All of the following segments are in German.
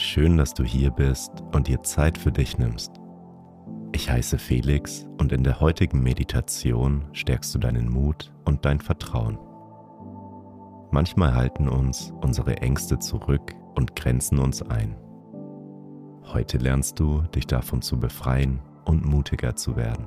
Schön, dass du hier bist und dir Zeit für dich nimmst. Ich heiße Felix und in der heutigen Meditation stärkst du deinen Mut und dein Vertrauen. Manchmal halten uns unsere Ängste zurück und grenzen uns ein. Heute lernst du, dich davon zu befreien und mutiger zu werden.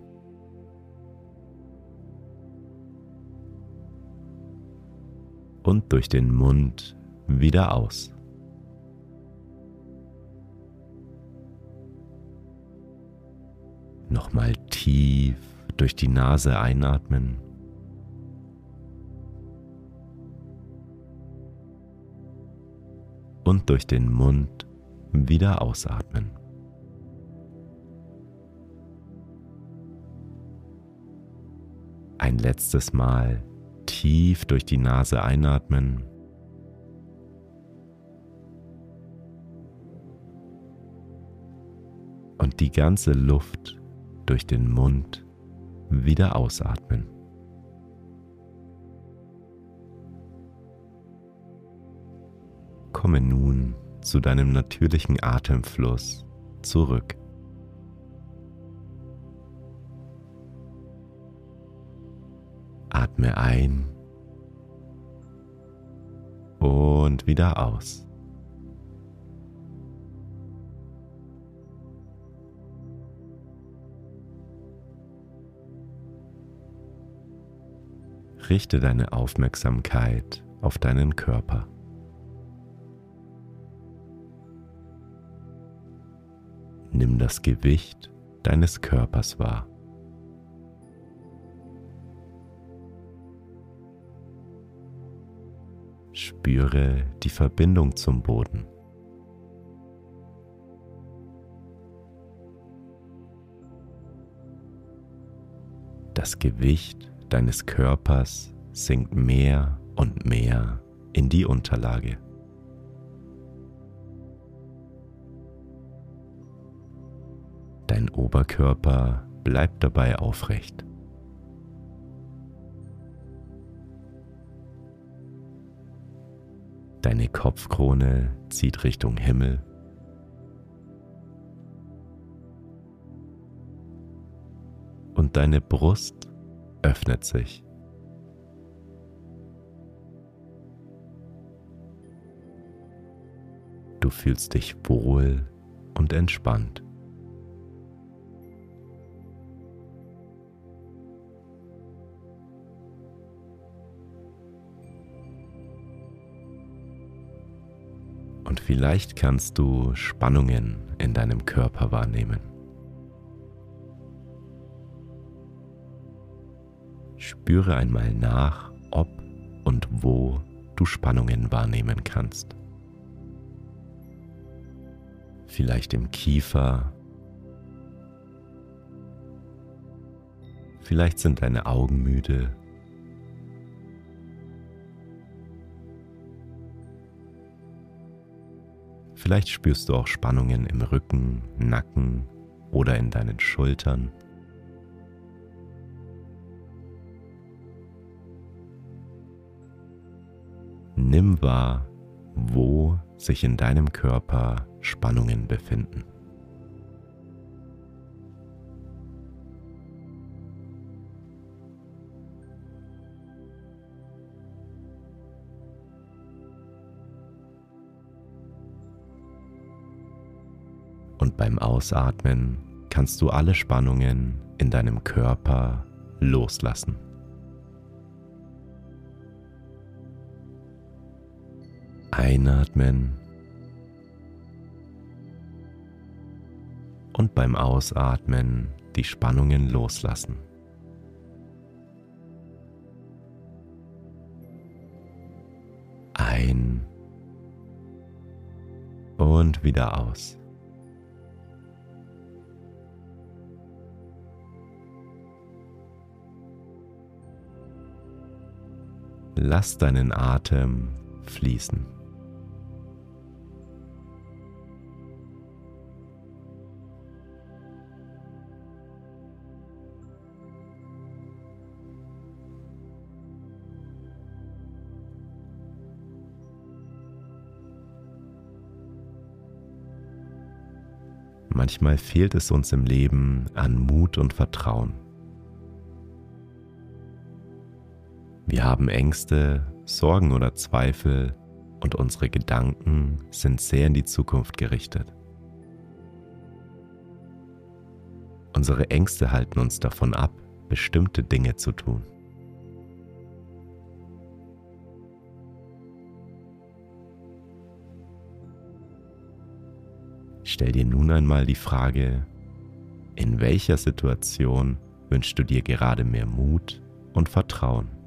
Und durch den Mund wieder aus. Nochmal tief durch die Nase einatmen. Und durch den Mund wieder ausatmen. Ein letztes Mal tief durch die Nase einatmen. Und die ganze Luft durch den Mund wieder ausatmen. Komme nun zu deinem natürlichen Atemfluss zurück. Atme ein und wieder aus. Richte deine Aufmerksamkeit auf deinen Körper. Nimm das Gewicht deines Körpers wahr. Spüre die Verbindung zum Boden. Das Gewicht deines Körpers sinkt mehr und mehr in die Unterlage. Dein Oberkörper bleibt dabei aufrecht. Deine Kopfkrone zieht Richtung Himmel. Und deine Brust öffnet sich. Du fühlst dich wohl und entspannt. Vielleicht kannst du Spannungen in deinem Körper wahrnehmen. Spüre einmal nach, ob und wo du Spannungen wahrnehmen kannst. Vielleicht im Kiefer, Vielleicht sind deine Augen müde. Vielleicht spürst du auch Spannungen im Rücken, Nacken oder in deinen Schultern. Nimm wahr, wo sich in deinem Körper Spannungen befinden. Beim Ausatmen kannst du alle Spannungen in deinem Körper loslassen. Einatmen und beim Ausatmen die Spannungen loslassen. Ein und wieder aus. Lass deinen Atem fließen. Manchmal fehlt es uns im Leben an Mut und Vertrauen. Wir haben Ängste, Sorgen oder Zweifel und unsere Gedanken sind sehr in die Zukunft gerichtet. Unsere Ängste halten uns davon ab, bestimmte Dinge zu tun. Stell dir nun einmal die Frage, in welcher Situation wünschst du dir gerade mehr Mut und Vertrauen?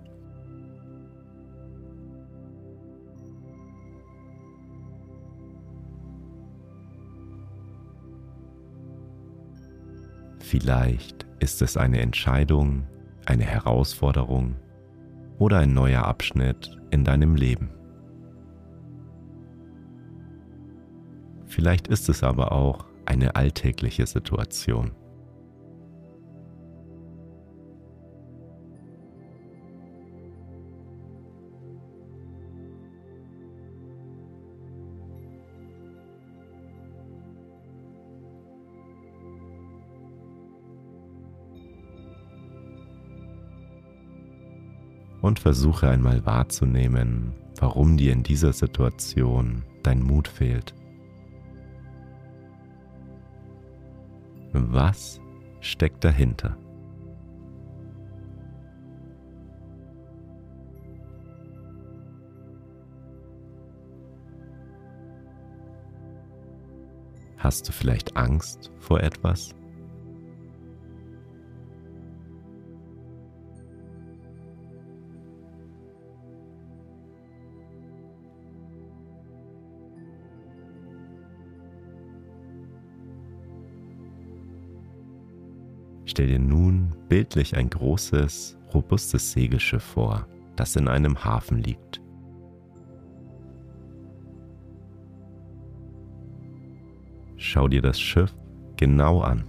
Vielleicht ist es eine Entscheidung, eine Herausforderung oder ein neuer Abschnitt in deinem Leben. Vielleicht ist es aber auch eine alltägliche Situation. Und versuche einmal wahrzunehmen, warum dir in dieser Situation dein Mut fehlt. Was steckt dahinter? Hast du vielleicht Angst vor etwas? Stell dir nun bildlich ein großes, robustes Segelschiff vor, das in einem Hafen liegt. Schau dir das Schiff genau an.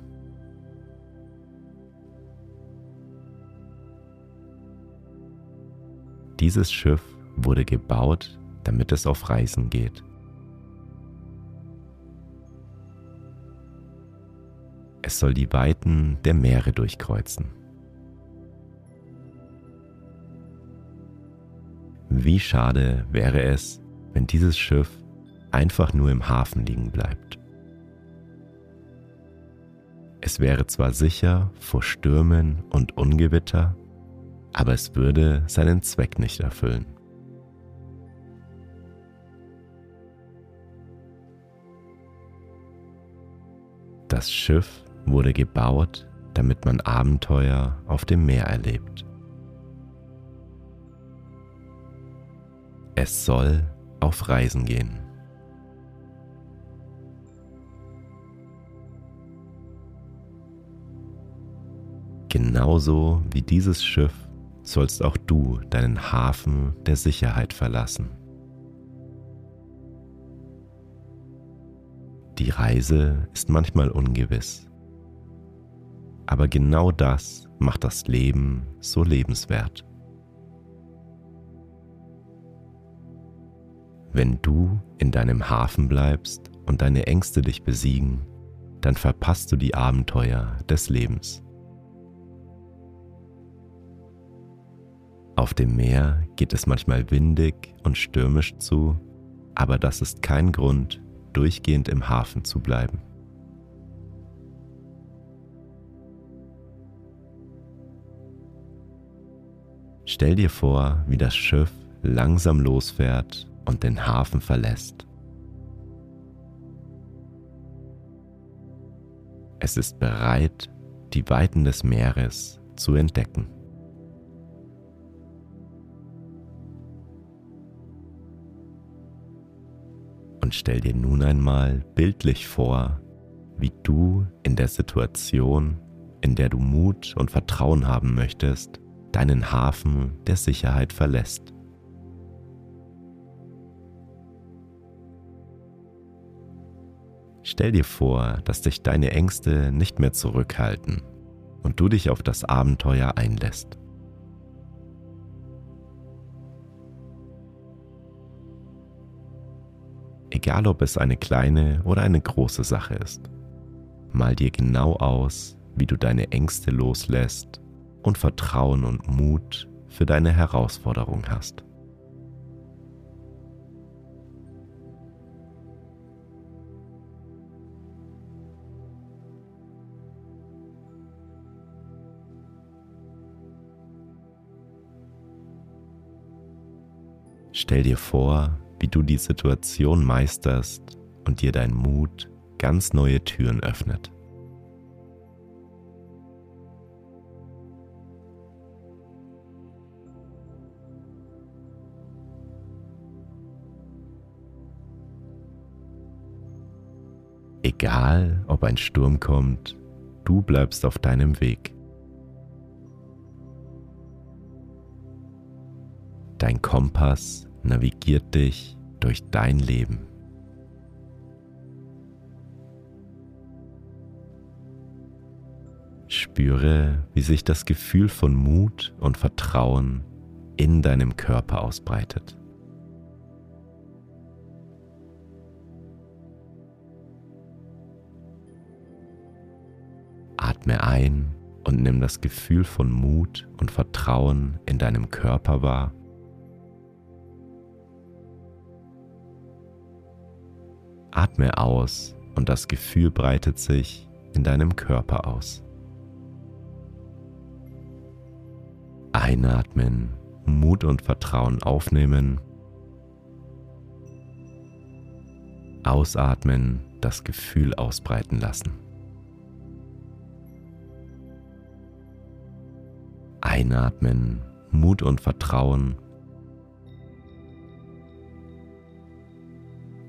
Dieses Schiff wurde gebaut, damit es auf Reisen geht. Es soll die Weiten der Meere durchkreuzen. Wie schade wäre es, wenn dieses Schiff einfach nur im Hafen liegen bleibt. Es wäre zwar sicher vor Stürmen und Ungewitter, aber es würde seinen Zweck nicht erfüllen. Das Schiff wurde gebaut, damit man Abenteuer auf dem Meer erlebt. Es soll auf Reisen gehen. Genauso wie dieses Schiff sollst auch du deinen Hafen der Sicherheit verlassen. Die Reise ist manchmal ungewiss, aber genau das macht das Leben so lebenswert. Wenn du in deinem Hafen bleibst und deine Ängste dich besiegen, dann verpasst du die Abenteuer des Lebens. Auf dem Meer geht es manchmal windig und stürmisch zu, aber das ist kein Grund, durchgehend im Hafen zu bleiben. Stell dir vor, wie das Schiff langsam losfährt und den Hafen verlässt. Es ist bereit, die Weiten des Meeres zu entdecken. Und stell dir nun einmal bildlich vor, wie du in der Situation, in der du Mut und Vertrauen haben möchtest, deinen Hafen der Sicherheit verlässt. Stell dir vor, dass dich deine Ängste nicht mehr zurückhalten und du dich auf das Abenteuer einlässt. Egal ob es eine kleine oder eine große Sache ist, mal dir genau aus, wie du deine Ängste loslässt und Vertrauen und Mut für deine Herausforderung hast. Stell dir vor, wie du die Situation meisterst und dir dein Mut ganz neue Türen öffnet. Egal, ob ein Sturm kommt, du bleibst auf deinem Weg. Dein Kompass navigiert dich durch dein Leben. Spüre, wie sich das Gefühl von Mut und Vertrauen in deinem Körper ausbreitet. Atme ein und nimm das Gefühl von Mut und Vertrauen in deinem Körper wahr. Atme aus und das Gefühl breitet sich in deinem Körper aus. Einatmen, Mut und Vertrauen aufnehmen. Ausatmen, das Gefühl ausbreiten lassen. Einatmen, Mut und Vertrauen.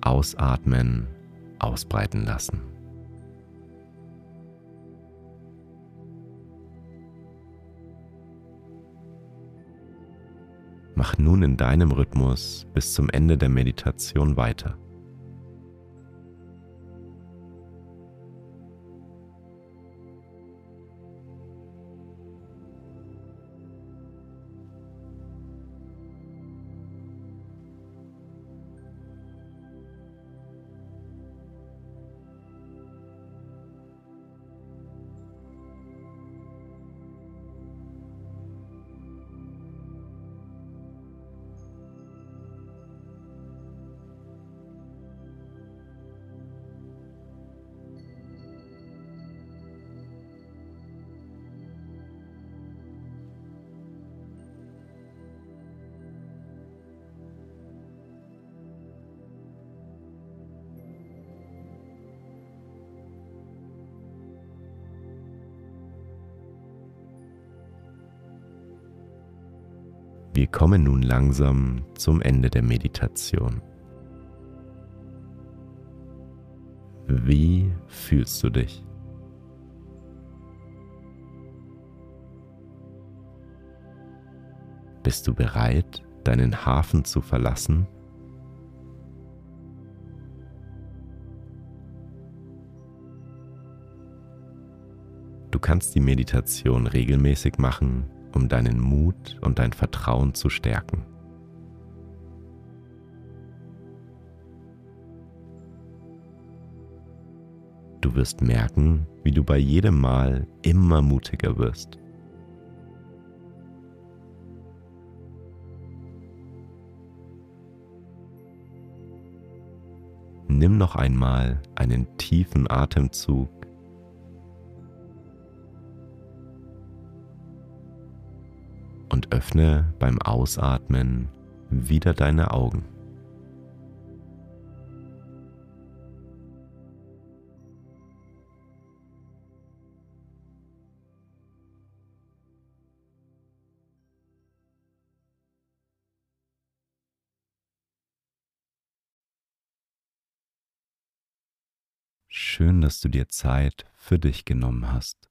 Ausatmen, ausbreiten lassen. Mach nun in deinem Rhythmus bis zum Ende der Meditation weiter. Wir kommen nun langsam zum Ende der Meditation. Wie fühlst du dich? Bist du bereit, deinen Hafen zu verlassen? Du kannst die Meditation regelmäßig machen um deinen Mut und dein Vertrauen zu stärken. Du wirst merken, wie du bei jedem Mal immer mutiger wirst. Nimm noch einmal einen tiefen Atemzug und öffne beim Ausatmen wieder deine Augen. Schön, dass du dir Zeit für dich genommen hast.